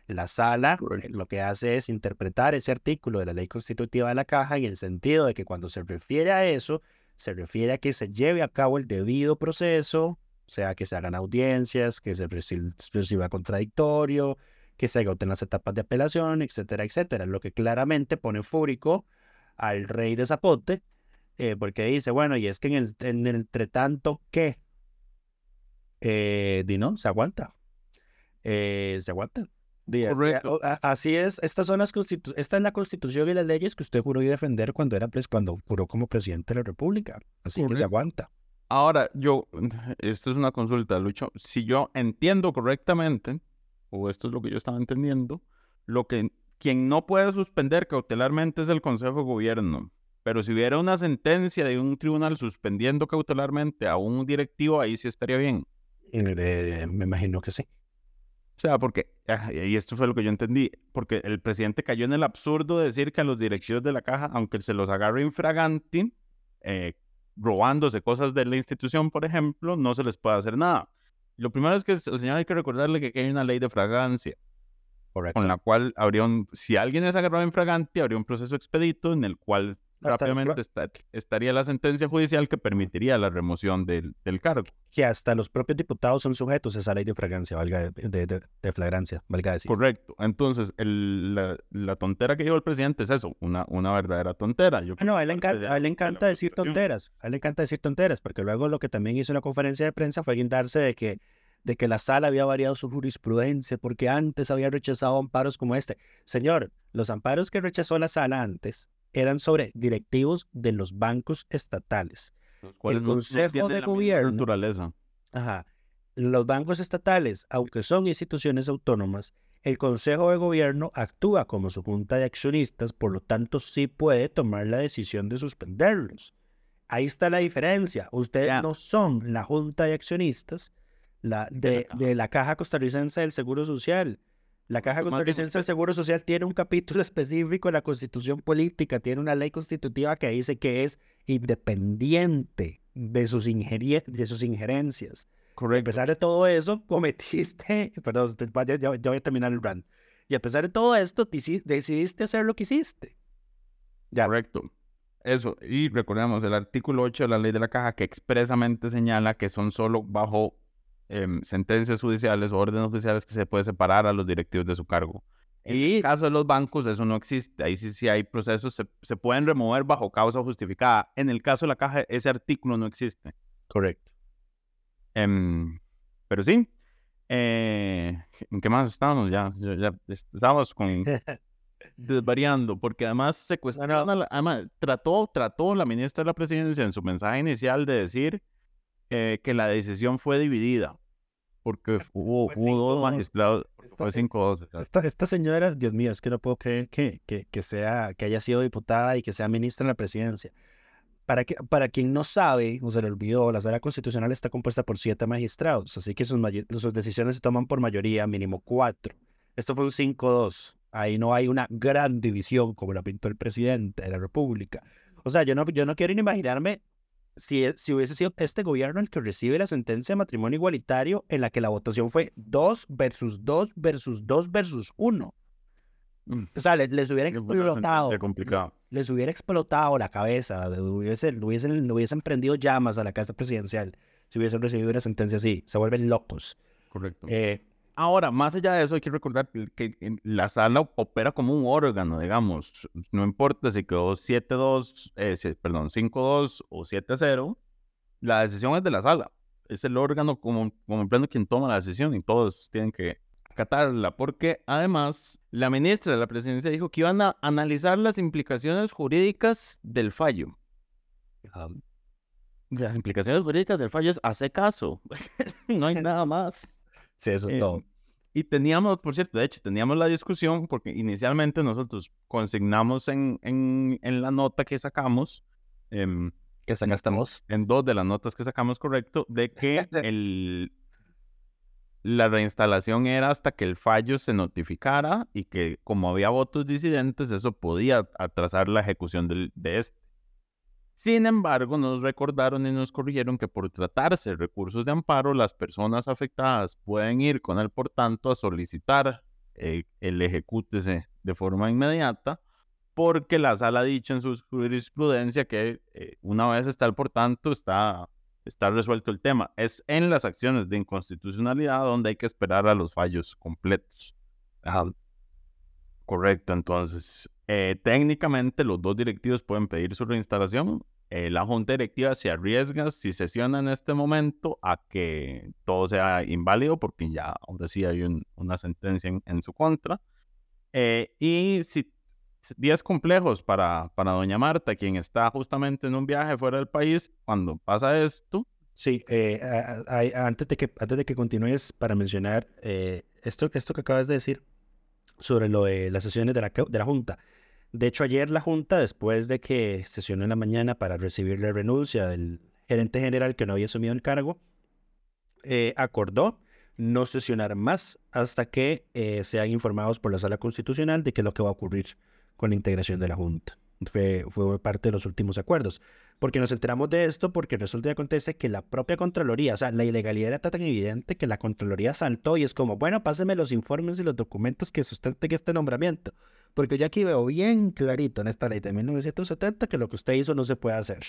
La sala eh, lo que hace es interpretar ese artículo de la ley constitutiva de la caja en el sentido de que cuando se refiere a eso, se refiere a que se lleve a cabo el debido proceso, o sea, que se hagan audiencias, que se reciba contradictorio, que se agoten las etapas de apelación, etcétera, etcétera. Lo que claramente pone fúrico al rey de Zapote, eh, porque dice, bueno, y es que en el, en el entretanto, ¿qué? Eh, no, se aguanta. Eh, se aguanta. Así es, estas son las esta es la constitución y las leyes que usted juró y defender cuando era cuando juró como presidente de la República. Así que se aguanta. Ahora, yo, esto es una consulta, Lucho. Si yo entiendo correctamente, o esto es lo que yo estaba entendiendo, lo que quien no puede suspender cautelarmente es el Consejo de Gobierno. Pero si hubiera una sentencia de un tribunal suspendiendo cautelarmente a un directivo, ahí sí estaría bien. Eh, me imagino que sí. O sea, porque, ah, y esto fue lo que yo entendí, porque el presidente cayó en el absurdo de decir que a los directivos de la caja, aunque se los agarre infraganti, eh, robándose cosas de la institución, por ejemplo, no se les puede hacer nada. Lo primero es que el señor hay que recordarle que hay una ley de fragancia, con la cual habría un, si alguien es agarrado infraganti, habría un proceso expedito en el cual rápidamente estaría la sentencia judicial que permitiría la remoción del, cargo. Que hasta los propios diputados son sujetos a esa ley de flagrancia, valga de, flagrancia, valga decir. Correcto. Entonces, la, tontera que dijo el presidente es eso, una, una verdadera tontera. Yo no, a él le encanta, le encanta decir tonteras, a él le encanta decir tonteras, porque luego lo que también hizo en la conferencia de prensa fue guindarse de que de que la sala había variado su jurisprudencia porque antes había rechazado amparos como este. Señor, los amparos que rechazó la sala antes eran sobre directivos de los bancos estatales. el Consejo de Gobierno. Naturaleza. Ajá. Los bancos estatales, aunque son instituciones autónomas, el Consejo de Gobierno actúa como su junta de accionistas, por lo tanto sí puede tomar la decisión de suspenderlos. Ahí está la diferencia. Ustedes no son la junta de accionistas la, de, de la Caja Costarricense del Seguro Social. La Caja Costarricense del Seguro Social tiene un capítulo específico en la Constitución Política, tiene una ley constitutiva que dice que es independiente de sus, de sus injerencias. Correcto. A pesar de todo eso, cometiste, perdón, ya, ya, voy a terminar el run. Y a pesar de todo esto, decidiste hacer lo que hiciste. Ya. Correcto. Eso, y recordemos el artículo 8 de la ley de la caja que expresamente señala que son solo bajo Em, sentencias judiciales o órdenes judiciales que se puede separar a los directivos de su cargo. En el caso de los bancos, eso no existe. Ahí sí, sí hay procesos, se, se, pueden remover bajo causa justificada. En el caso de la caja, ese artículo no existe. Correcto. Em, pero sí. Eh, ¿En qué más estábamos? Ya, ya, estábamos con desvariando, porque además se cuestiona, además, trató, trató la ministra de la presidencia en su mensaje inicial de decir eh, que la decisión fue dividida porque hubo, dos magistrados, fue cinco dos. Esta, señora, Dios mío, es que no puedo creer que, que, que, sea, que haya sido diputada y que sea ministra en la presidencia. Para, que, para quien no sabe o se le olvidó, la sala constitucional está compuesta por siete magistrados, así que sus, sus decisiones se toman por mayoría, mínimo cuatro. Esto fue un 5-2. Ahí no hay una gran división como la pintó el presidente de la República. O sea, yo no, yo no quiero ni imaginarme si, e, si hubiese sido este gobierno el que recibe la sentencia de matrimonio igualitario en la que la votación fue 2 versus 2 versus 2 versus 1. Mm. O sea, les, hubiera explotado. Complicado. Les hubiera explotado la cabeza, hubiesen, hubiesen, hubiesen prendido llamas a la casa presidencial si hubiesen recibido una sentencia así. Se vuelven locos. Correcto. Eh, Ahora, más allá de eso, hay que recordar que la sala opera como un órgano, digamos. No importa si quedó 7-2, eh, perdón, 5-2 o 7-0, la decisión es de la sala. Es el órgano como, como en pleno quien toma la decisión y todos tienen que acatarla, porque además la ministra de la presidencia dijo que iban a analizar las implicaciones jurídicas del fallo. las implicaciones jurídicas del fallo es hace caso, no hay nada más. Sí, eso es todo. Y teníamos, por cierto, de hecho, teníamos la discusión porque inicialmente nosotros consignamos en, en, en la nota que sacamos, em, que sacaste en dos de las notas que sacamos, correcto, de que el, la reinstalación era hasta que el fallo se notificara y que como había votos disidentes, eso podía atrasar la ejecución de este. Sin embargo, nos recordaron y nos corrigieron que por tratarse de recursos de amparo, las personas afectadas pueden ir con él, por tanto, a solicitar eh, el ejecútese de forma inmediata, porque la sala ha dicho en su jurisprudencia que eh, una vez está el por tanto, está está resuelto el tema. Es en las acciones de inconstitucionalidad donde hay que esperar a los fallos completos. Correcto, entonces, eh, técnicamente los dos directivos pueden pedir su reinstalación. Eh, la junta directiva se arriesga, si sesiona en este momento, a que todo sea inválido, porque ya ahora sí hay una sentencia en, su contra. Eh, y si días complejos para, para doña Marta, quien está justamente en un viaje fuera del país, cuando pasa esto. Sí, eh, antes, de que, antes de que continúes para mencionar eh, esto, esto que acabas de decir sobre lo de las sesiones de la, de la Junta. De hecho, ayer la Junta, después de que sesionó en la mañana para recibir la renuncia del gerente general que no había asumido el cargo, eh, acordó no sesionar más hasta que sean informados por la Sala Constitucional de qué es lo que va a ocurrir con la integración de la Junta. Fue, fue parte de los últimos acuerdos. Porque nos enteramos de esto porque resulta y acontece que la propia Contraloría, o sea, la ilegalidad era tan evidente que la Contraloría saltó y es como, bueno, pásenme los informes y los documentos que sustenten este nombramiento. Porque yo aquí veo bien clarito en esta ley de 1970 que lo que usted hizo no se puede hacer.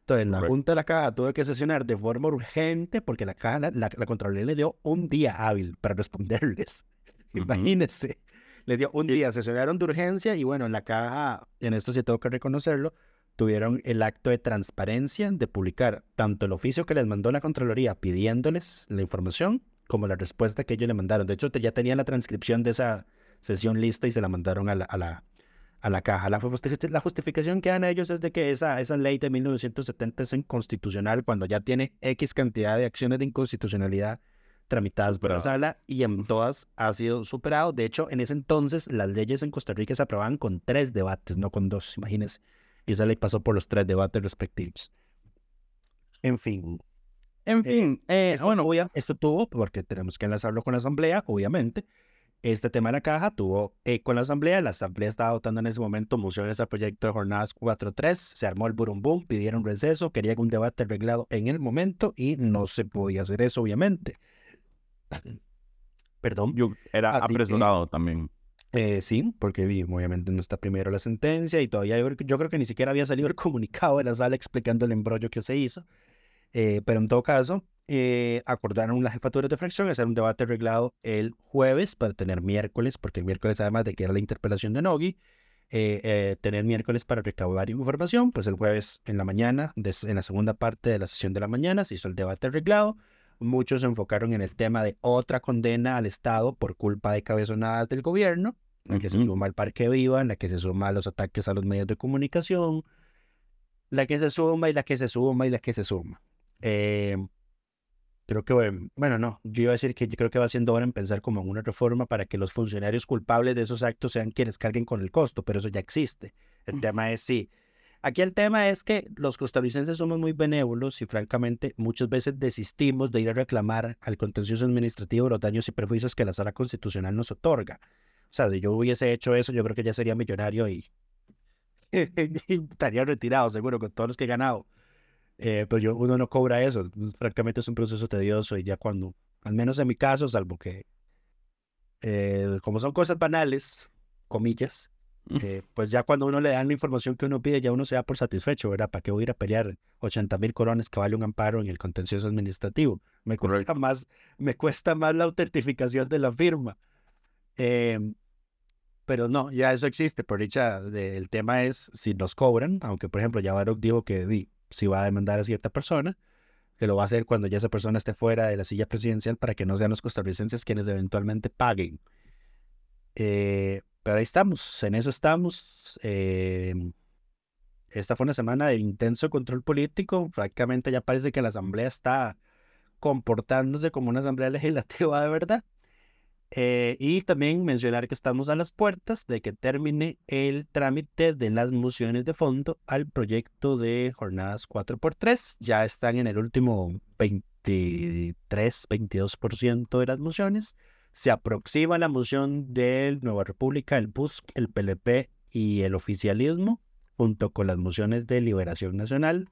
Entonces, la Junta de la Caja tuvo que sesionar de forma urgente porque la Caja, la, Contraloría le dio un día hábil para responderles. Imagínense les dio un día, sesionaron de urgencia y bueno, en la caja, en esto sí tengo que reconocerlo, tuvieron el acto de transparencia de publicar tanto el oficio que les mandó la Contraloría pidiéndoles la información como la respuesta que ellos le mandaron. De hecho, ya tenían la transcripción de esa sesión lista y se la mandaron a la, a la, a la caja. La, la, justificación que dan ellos es de que esa, esa ley de 1970 es inconstitucional cuando ya tiene X cantidad de acciones de inconstitucionalidad tramitadas por la sala y en todas ha sido superado. De hecho, en ese entonces las leyes en Costa Rica se aprobaban con tres debates, no con dos, imagínense. Y esa ley pasó por los tres debates respectivos. En fin. En eh, fin, eh, esto, bueno, esto tuvo, porque tenemos que enlazarlo con la Asamblea, obviamente. Este tema de la caja tuvo eco en la Asamblea. La Asamblea estaba votando en ese momento mociones al proyecto de jornadas 4.3. Se armó el burumbum, pidieron receso, querían un debate arreglado en el momento y no se podía hacer eso, obviamente. Perdón. Yo era apresurado también. Eh, sí, porque obviamente no está primero la sentencia y todavía yo, creo que ni siquiera había salido el comunicado de la sala explicando el embrollo que se hizo. Eh, pero en todo caso, eh, acordaron las jefaturas de fracción hacer un debate arreglado el jueves para tener miércoles, porque el miércoles además de que era la interpelación de Nogui, tener miércoles para recaudar información, pues el jueves en la mañana, en la segunda parte de la sesión de la mañana, se hizo el debate arreglado Muchos se enfocaron en el tema de otra condena al Estado por culpa de cabezonadas del gobierno, en la que se suma el Parque Viva, en la que se suma los ataques a los medios de comunicación, la que se suma y la que se suma y la que se suma. Eh, creo que, bueno, no, yo iba a decir que yo creo que va siendo hora en pensar como en una reforma para que los funcionarios culpables de esos actos sean quienes carguen con el costo, pero eso ya existe. El tema es si Aquí el tema es que los costarricenses somos muy benévolos y francamente muchas veces desistimos de ir a reclamar al contencioso administrativo los daños y perjuicios que la sala constitucional nos otorga. O sea, si yo hubiese hecho eso, yo creo que ya sería millonario y, estaría retirado, seguro, con todos los que he ganado. Eh, pero yo, uno no cobra eso. Francamente es un proceso tedioso y ya cuando, al menos en mi caso, salvo que, eh, como son cosas banales, comillas, eh, pues ya cuando uno le dan la información que uno pide, ya uno se da por satisfecho, ¿verdad? ¿Para qué voy a ir a pelear 80 mil coronas que vale un amparo en el contencioso administrativo? Me cuesta, más, me cuesta más la autentificación de la firma. Em, pero no, ya eso existe. Por dicha, el tema es si nos cobran, aunque por ejemplo ya Baruch dijo que si va a demandar a cierta persona, que lo va a hacer cuando ya esa persona esté fuera de la silla presidencial para que no sean los costarricenses quienes eventualmente paguen. Eh, pero ahí estamos, en eso estamos. Em, esta fue una semana de intenso control político. Francamente, ya parece que la Asamblea está comportándose como una Asamblea Legislativa de verdad. Eh, y también mencionar que estamos a las puertas de que termine el trámite de las mociones de fondo al proyecto de jornadas 4x3. Ya están en el último 23, 22% de las mociones. Se aproxima la moción del Nueva República, el PUSC, el PLP y el oficialismo, junto con las mociones de Liberación Nacional,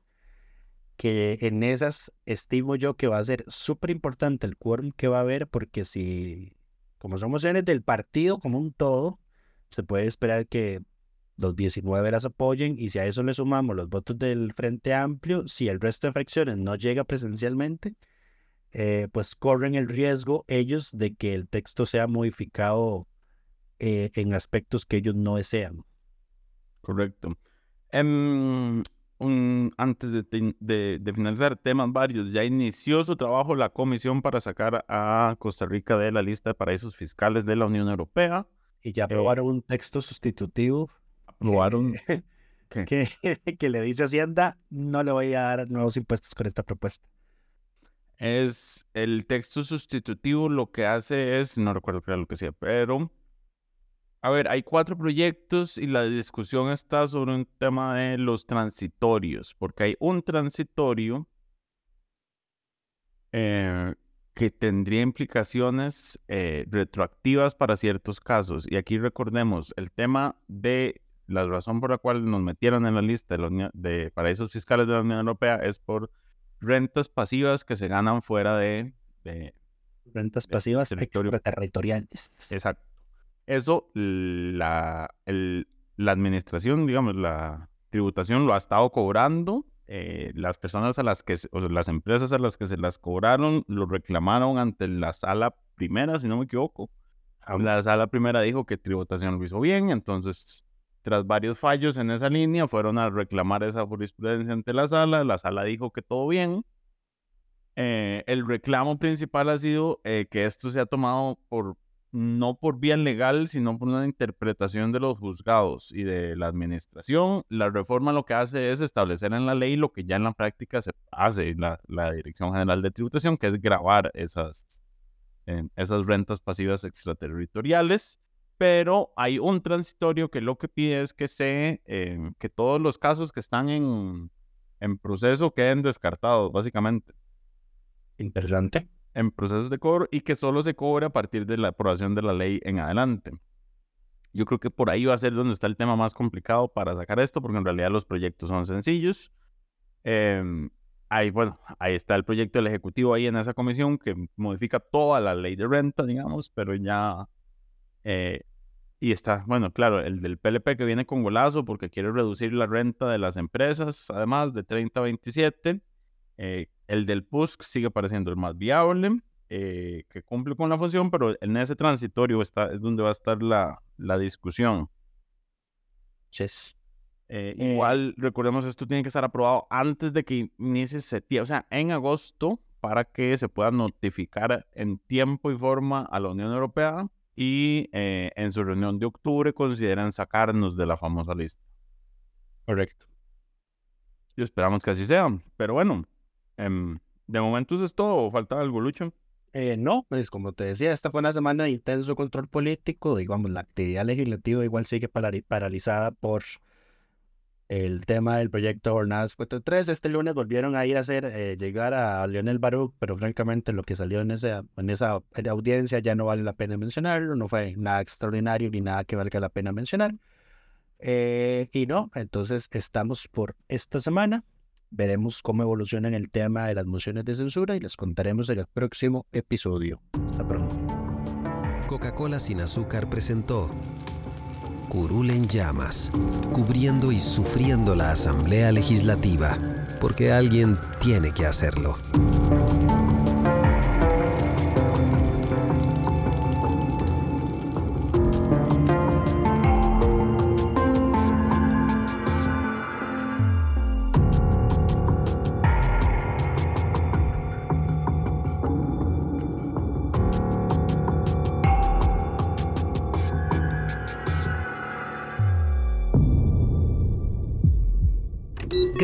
que en esas estimo yo que va a ser súper importante el quórum que va a haber, porque si, como son mociones del partido como un todo, se puede esperar que los 19 las apoyen y si a eso le sumamos los votos del Frente Amplio, si el resto de fracciones no llega presencialmente, eh, pues corren el riesgo ellos de que el texto sea modificado eh, en aspectos que ellos no desean. Correcto. Antes de, finalizar, temas varios. Ya inició su trabajo la comisión para sacar a Costa Rica de la lista de paraísos fiscales de la Unión Europea. Y ya eh, aprobaron un texto sustitutivo. Aprobaron. Que, que, le dice Hacienda, no le voy a dar nuevos impuestos con esta propuesta. Es el texto sustitutivo lo que hace es, no recuerdo qué era lo que decía, pero a ver, hay cuatro proyectos y la discusión está sobre un tema de los transitorios, porque hay un transitorio eh, que tendría implicaciones eh, retroactivas para ciertos casos. Y aquí recordemos, el tema de la razón por la cual nos metieron en la lista de, de paraísos fiscales de la Unión Europea es por rentas pasivas que se ganan fuera de... rentas pasivas extraterritoriales. Exacto. Eso, la, la administración, digamos, la tributación lo ha estado cobrando. Eh, las personas a las que, o las empresas a las que se las cobraron, lo reclamaron ante la sala primera, si no me equivoco. La sala primera dijo que tributación lo hizo bien, entonces, tras varios fallos en esa línea, fueron a reclamar esa jurisprudencia ante la sala. La sala dijo que todo bien. Eh, el reclamo principal ha sido eh, que esto se ha tomado por no por vía legal, sino por una interpretación de los juzgados y de la administración. La reforma lo que hace es establecer en la ley lo que ya en la práctica se hace la, la Dirección General de Tributación, que es grabar esas, eh, esas rentas pasivas extraterritoriales. Pero hay un transitorio que lo que pide es que, se, eh, que todos los casos que están en, en proceso queden descartados, básicamente. Interesante en procesos de cobro y que solo se cobre a partir de la aprobación de la ley en adelante. Yo creo que por ahí va a ser donde está el tema más complicado para sacar esto, porque en realidad los proyectos son sencillos. Em, ahí, bueno, ahí está el proyecto del Ejecutivo ahí en esa comisión que modifica toda la ley de renta, digamos, pero ya... Eh, y está, bueno, claro, el del PLP que viene con golazo porque quiere reducir la renta de las empresas, además de 30 a 27. Eh, el del PUSC sigue pareciendo el más viable, eh, que cumple con la función, pero en ese transitorio está, es donde va a estar la, la discusión. Yes. Eh, igual, recordemos, esto tiene que estar aprobado antes de que inicie septiembre, o sea, en agosto, para que se pueda notificar en tiempo y forma a la Unión Europea y eh, en su reunión de octubre consideran sacarnos de la famosa lista. Correcto. Y esperamos que así sea. Pero bueno, Em, ¿De momento eso es todo o falta algo, Lucho? Eh, no, pues como te decía, esta fue una semana de intenso control político. Digamos, la actividad legislativa igual sigue paralizada por el tema del proyecto Jornadas 43. Este lunes volvieron a ir a hacer, eh, llegar a Leonel Baruch, pero francamente lo que salió en esa, en esa audiencia ya no vale la pena mencionarlo, no fue nada extraordinario ni nada que valga la pena mencionar. Eh, y no, entonces estamos por esta semana Veremos cómo evoluciona en el tema de las mociones de censura y les contaremos en el próximo episodio. Hasta pronto. Coca-Cola sin azúcar presentó Curul en llamas, cubriendo y sufriendo la Asamblea Legislativa, porque alguien tiene que hacerlo.